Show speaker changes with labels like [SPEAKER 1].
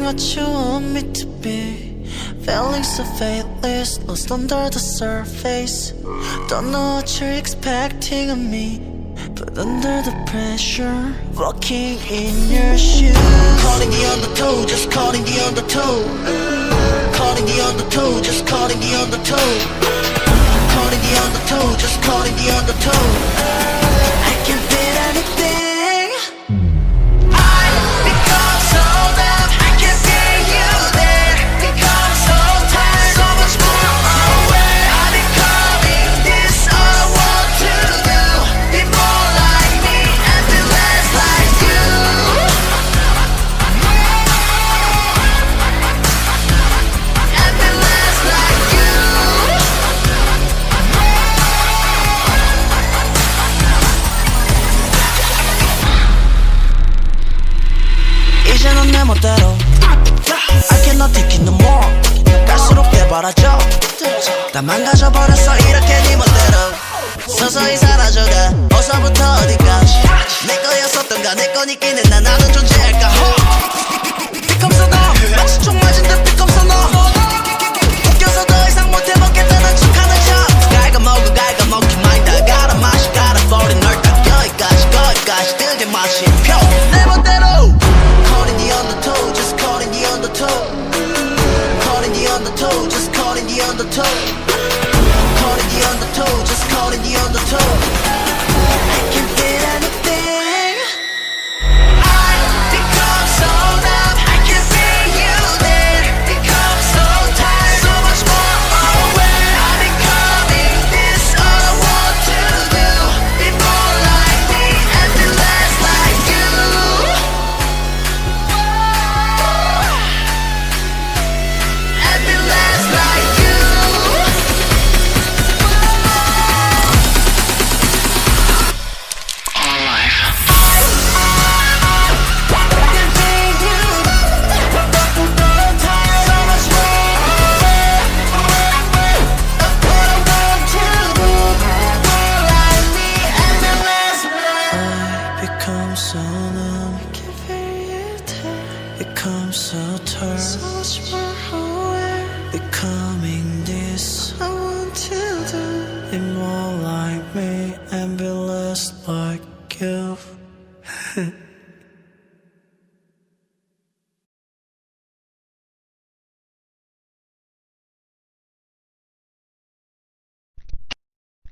[SPEAKER 1] what you want me to be. Feeling so faithless, lost under the surface. Don't know what you're expecting of me. But under the pressure, walking in your shoes. Calling the undertow, just calling the undertow. Calling the undertow, just calling the undertow. Calling the undertow, just calling the undertow. 이제는 내 멋대로. I cannot take it no more. 갈수록 깨발아져. 다 망가져버렸어. 이렇게 네 멋대로. 서서히 사라져가. 어서부터 어디까지. 내 거였었던가 내 거니 끼는 Caught in the undertow just caught the undertow become so so much more aware. Becoming this, I want to do. Be more like me and be less like you.